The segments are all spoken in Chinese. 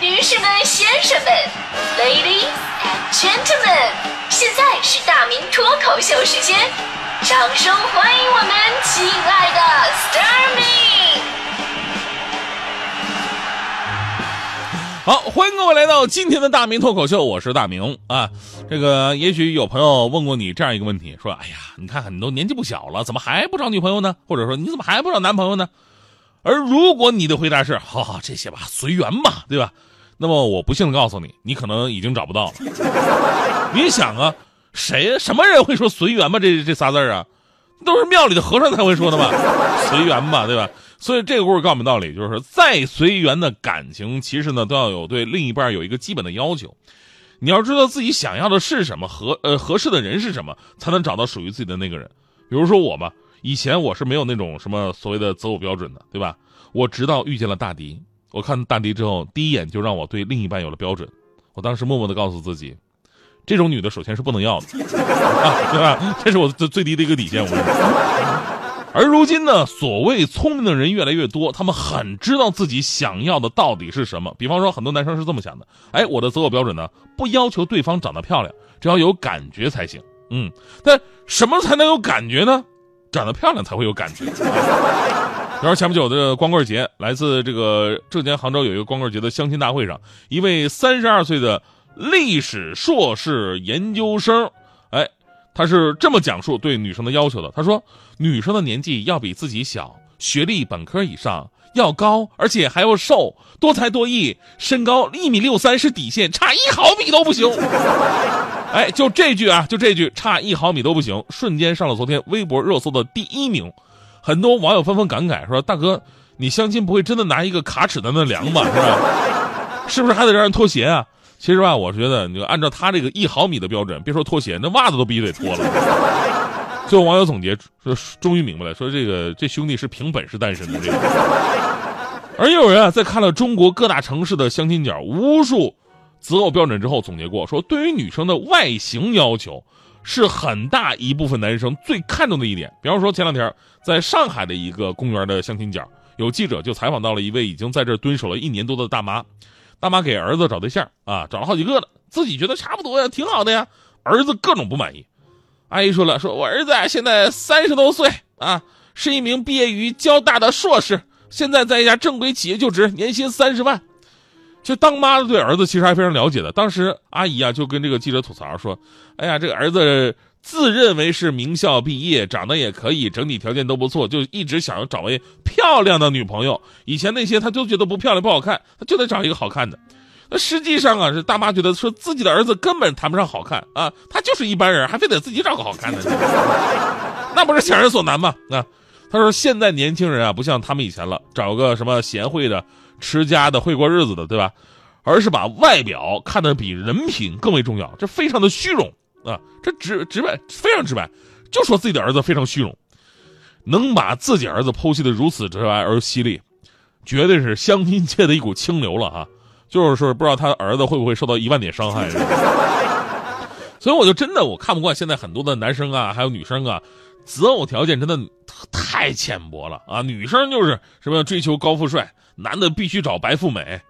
女士们、先生们，Ladies and Gentlemen，现在是大明脱口秀时间，掌声欢迎我们亲爱的 Starmi。好，欢迎各位来到今天的大明脱口秀，我是大明啊。这个也许有朋友问过你这样一个问题，说：“哎呀，你看看你都年纪不小了，怎么还不找女朋友呢？或者说你怎么还不找男朋友呢？”而如果你的回答是“好好这些吧，随缘吧”，对吧？那么我不幸的告诉你，你可能已经找不到了。你想啊，谁什么人会说随缘吧？这这仨字啊，都是庙里的和尚才会说的嘛，随缘吧，对吧？所以这个故事告诉我们道理，就是再随缘的感情，其实呢都要有对另一半有一个基本的要求。你要知道自己想要的是什么，合呃合适的人是什么，才能找到属于自己的那个人。比如说我吧，以前我是没有那种什么所谓的择偶标准的，对吧？我直到遇见了大迪，我看大迪之后，第一眼就让我对另一半有了标准。我当时默默的告诉自己，这种女的首先是不能要的，对吧？这是我最最低的一个底线。我跟你说。而如今呢，所谓聪明的人越来越多，他们很知道自己想要的到底是什么。比方说，很多男生是这么想的：哎，我的择偶标准呢，不要求对方长得漂亮，只要有感觉才行。嗯，但什么才能有感觉呢？长得漂亮才会有感觉。比如前不久的光棍节，来自这个浙江杭州有一个光棍节的相亲大会上，一位三十二岁的历史硕士研究生，哎。他是这么讲述对女生的要求的。他说，女生的年纪要比自己小，学历本科以上，要高，而且还要瘦，多才多艺，身高一米六三是底线，差一毫米都不行。哎，就这句啊，就这句，差一毫米都不行，瞬间上了昨天微博热搜的第一名。很多网友纷纷感慨说：“大哥，你相亲不会真的拿一个卡尺在那量吧？是吧？是不是还得让人脱鞋啊？”其实吧，我觉得你就按照他这个一毫米的标准，别说脱鞋，那袜子都必须得脱了。最后网友总结说，终于明白了，说这个这兄弟是凭本事单身的。这个，而有人啊，在看了中国各大城市的相亲角、无数择偶标准之后，总结过说，对于女生的外形要求，是很大一部分男生最看重的一点。比方说，前两天在上海的一个公园的相亲角，有记者就采访到了一位已经在这蹲守了一年多的大妈。大妈给儿子找对象啊，找了好几个了，自己觉得差不多呀，挺好的呀。儿子各种不满意。阿姨说了，说我儿子现在三十多岁啊，是一名毕业于交大的硕士，现在在一家正规企业就职，年薪三十万。就当妈的对儿子其实还非常了解的。当时阿姨啊就跟这个记者吐槽说：“哎呀，这个儿子。”自认为是名校毕业，长得也可以，整体条件都不错，就一直想要找位漂亮的女朋友。以前那些他都觉得不漂亮不好看，他就得找一个好看的。那实际上啊，是大妈觉得说自己的儿子根本谈不上好看啊，他就是一般人，还非得自己找个好看的，那不是强人所难吗？啊，他说现在年轻人啊，不像他们以前了，找个什么贤惠的、持家的、会过日子的，对吧？而是把外表看得比人品更为重要，这非常的虚荣。啊，这直直白，非常直白，就说自己的儿子非常虚荣，能把自己儿子剖析的如此直白而犀利，绝对是相亲界的一股清流了啊！就是说，不知道他儿子会不会受到一万点伤害。所以我就真的我看不惯现在很多的男生啊，还有女生啊，择偶条件真的太浅薄了啊！女生就是什么追求高富帅，男的必须找白富美，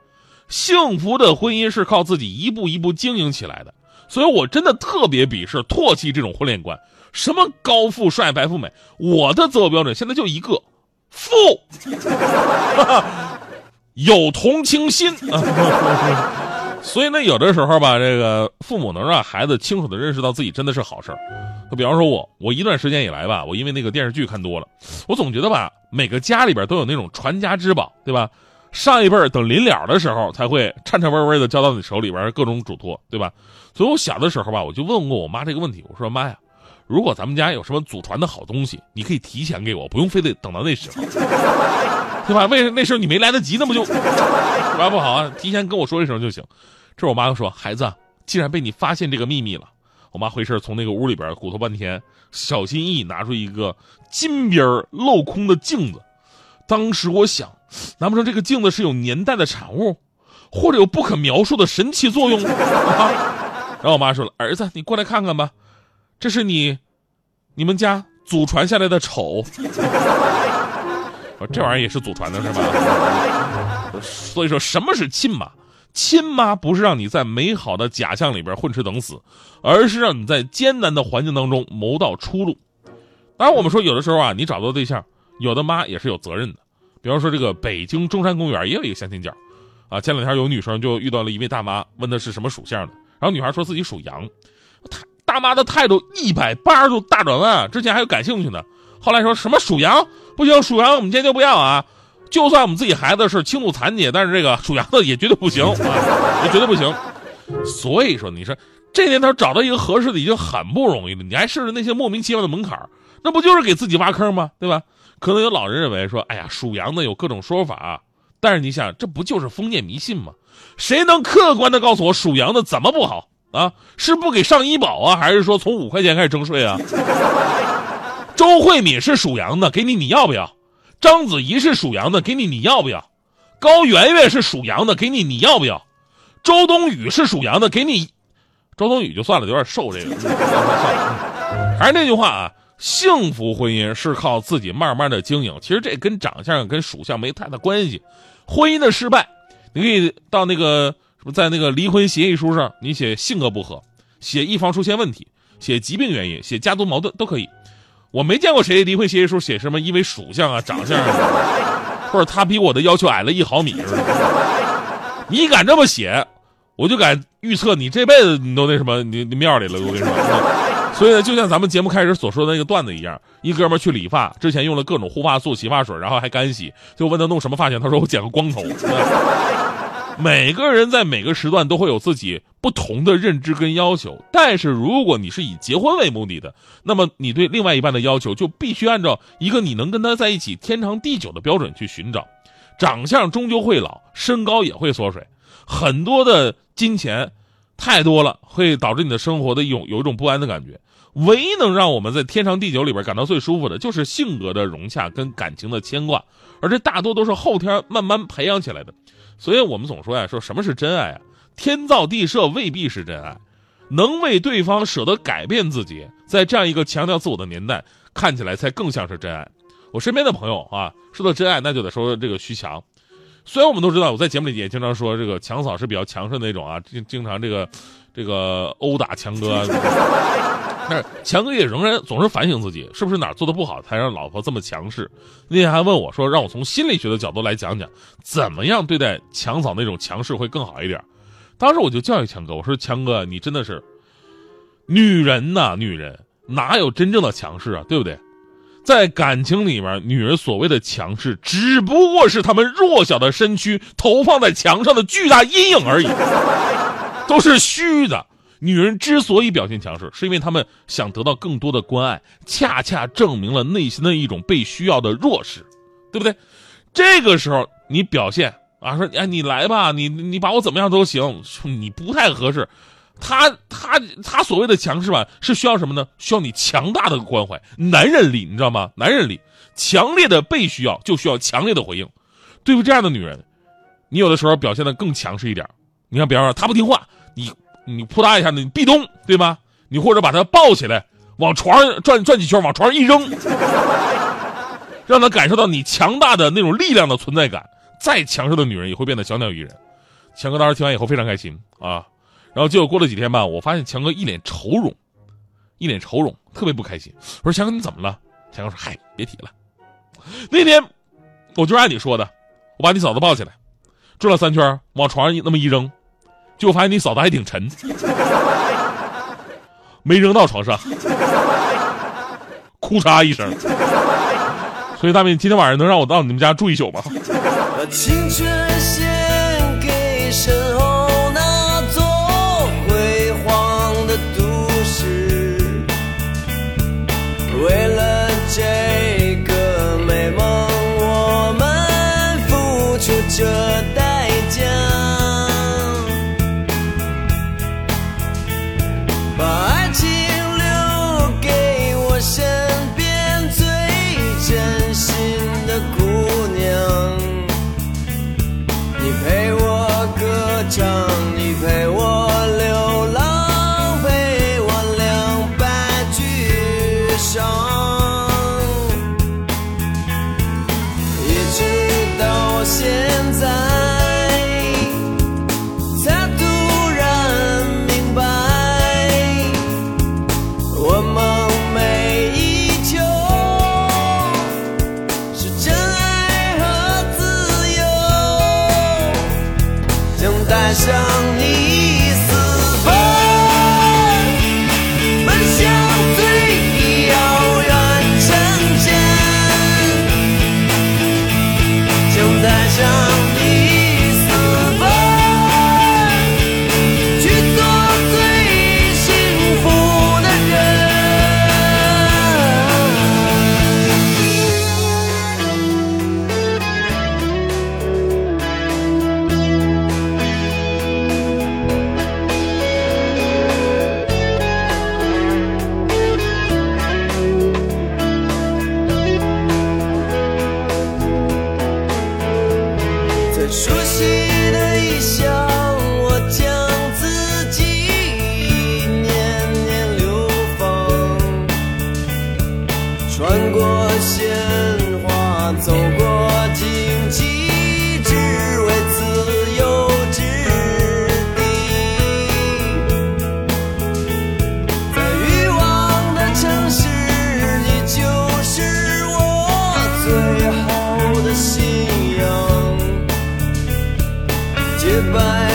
幸福的婚姻是靠自己一步一步经营起来的。所以，我真的特别鄙视、唾弃这种婚恋观。什么高富帅、白富美，我的择偶标准现在就一个：富，有同情心。所以呢，有的时候吧，这个父母能让孩子清楚的认识到自己真的是好事儿。就比方说我，我一段时间以来吧，我因为那个电视剧看多了，我总觉得吧，每个家里边都有那种传家之宝，对吧？上一辈儿等临了的时候才会颤颤巍巍的交到你手里边各种嘱托，对吧？所以我小的时候吧，我就问过我妈这个问题，我说妈呀，如果咱们家有什么祖传的好东西，你可以提前给我，不用非得等到那时候，对吧？为那时候你没来得及，那不就玩不好啊？提前跟我说一声就行。这我妈就说，孩子，既然被你发现这个秘密了，我妈回身从那个屋里边鼓捣半天，小心翼翼拿出一个金边镂空的镜子。当时我想。难不成这个镜子是有年代的产物，或者有不可描述的神奇作用？然后我妈说了：“儿子，你过来看看吧，这是你，你们家祖传下来的丑。这玩意儿也是祖传的是吧？所以说什么是亲妈？亲妈不是让你在美好的假象里边混吃等死，而是让你在艰难的环境当中谋到出路。当然，我们说有的时候啊，你找到对象，有的妈也是有责任的。比方说，这个北京中山公园也有一个相亲角，啊，前两天有女生就遇到了一位大妈，问的是什么属相的，然后女孩说自己属羊，大妈的态度一百八十度大转弯啊，之前还有感兴趣呢，后来说什么属羊不行，属羊我们坚决不要啊。就算我们自己孩子是轻度残疾，但是这个属羊的也绝对不行啊，也绝对不行。所以说，你说这年头找到一个合适的已经很不容易了，你还试试那些莫名其妙的门槛那不就是给自己挖坑吗？对吧？可能有老人认为说，哎呀，属羊的有各种说法，但是你想，这不就是封建迷信吗？谁能客观的告诉我属羊的怎么不好啊？是不给上医保啊，还是说从五块钱开始征税啊？周慧敏是属羊的，给你你要不要？章子怡是属羊的，给你你要不要？高圆圆是属羊的，给你你要不要？周冬雨是属羊的，给你，周冬雨就算了，有点瘦这个。还是那句话啊，幸福婚姻是靠自己慢慢的经营。其实这跟长相跟属相没太大关系。婚姻的失败，你可以到那个么，在那个离婚协议书上，你写性格不合，写一方出现问题，写疾病原因，写家族矛盾都可以。我没见过谁离婚协议书写什么因为属相啊、长相啊，或者他比我的要求矮了一毫米似的。你敢这么写，我就敢预测你这辈子你都那什么，你你庙里了。我跟你说，所以呢，就像咱们节目开始所说的那个段子一样，一哥们去理发，之前用了各种护发素、洗发水，然后还干洗，就问他弄什么发型，他说我剪个光头。每个人在每个时段都会有自己不同的认知跟要求，但是如果你是以结婚为目的的，那么你对另外一半的要求就必须按照一个你能跟他在一起天长地久的标准去寻找。长相终究会老，身高也会缩水，很多的金钱太多了，会导致你的生活的一种有一种不安的感觉。唯一能让我们在天长地久里边感到最舒服的，就是性格的融洽跟感情的牵挂，而这大多都是后天慢慢培养起来的。所以我们总说呀，说什么是真爱啊？天造地设未必是真爱，能为对方舍得改变自己，在这样一个强调自我的年代，看起来才更像是真爱。我身边的朋友啊，说到真爱，那就得说这个徐强。虽然我们都知道，我在节目里也经常说这个强嫂是比较强势的那种啊，经经常这个这个殴打强哥。但是强哥也仍然总是反省自己，是不是哪做的不好，才让老婆这么强势？那天还问我说，让我从心理学的角度来讲讲，怎么样对待强嫂那种强势会更好一点。当时我就教育强哥，我说强哥，你真的是女人呐，女人哪有真正的强势啊，对不对？在感情里面，女人所谓的强势，只不过是她们弱小的身躯投放在墙上的巨大阴影而已，都是虚的。女人之所以表现强势，是因为她们想得到更多的关爱，恰恰证明了内心的一种被需要的弱势，对不对？这个时候你表现啊，说哎你来吧，你你把我怎么样都行，你不太合适。他他他所谓的强势吧，是需要什么呢？需要你强大的关怀，男人力，你知道吗？男人力，强烈的被需要就需要强烈的回应。对付这样的女人，你有的时候表现的更强势一点。你看，比方说她不听话，你。你扑嗒一下，你壁咚，对吧？你或者把他抱起来，往床上转转几圈，往床上一扔，让他感受到你强大的那种力量的存在感。再强势的女人也会变得小鸟依人。强哥当时听完以后非常开心啊，然后结果过了几天吧，我发现强哥一脸愁容，一脸愁容，特别不开心。我说强哥你怎么了？强哥说嗨，别提了。那天我就按你说的，我把你嫂子抱起来，转了三圈，往床上那么一扔。就发现你嫂子还挺沉，没扔到床上，哭嚓一声。所以大明，今天晚上能让我到你们家住一宿吗？把青春献给生爱上你。goodbye.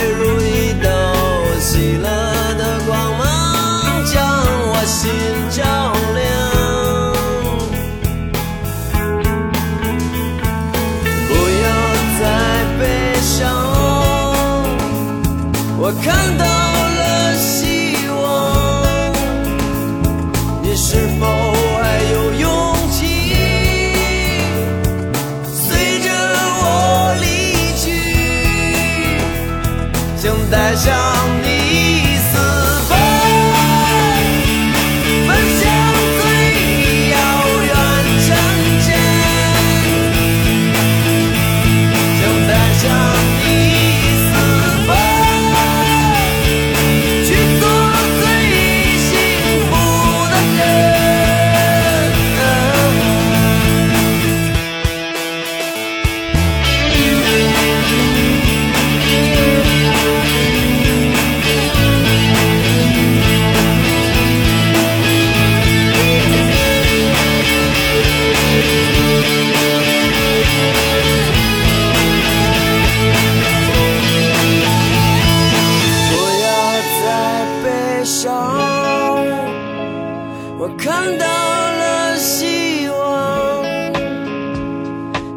看到了希望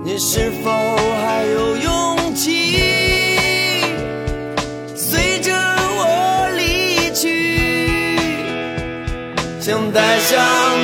你是否还有勇气随着我离去？想带上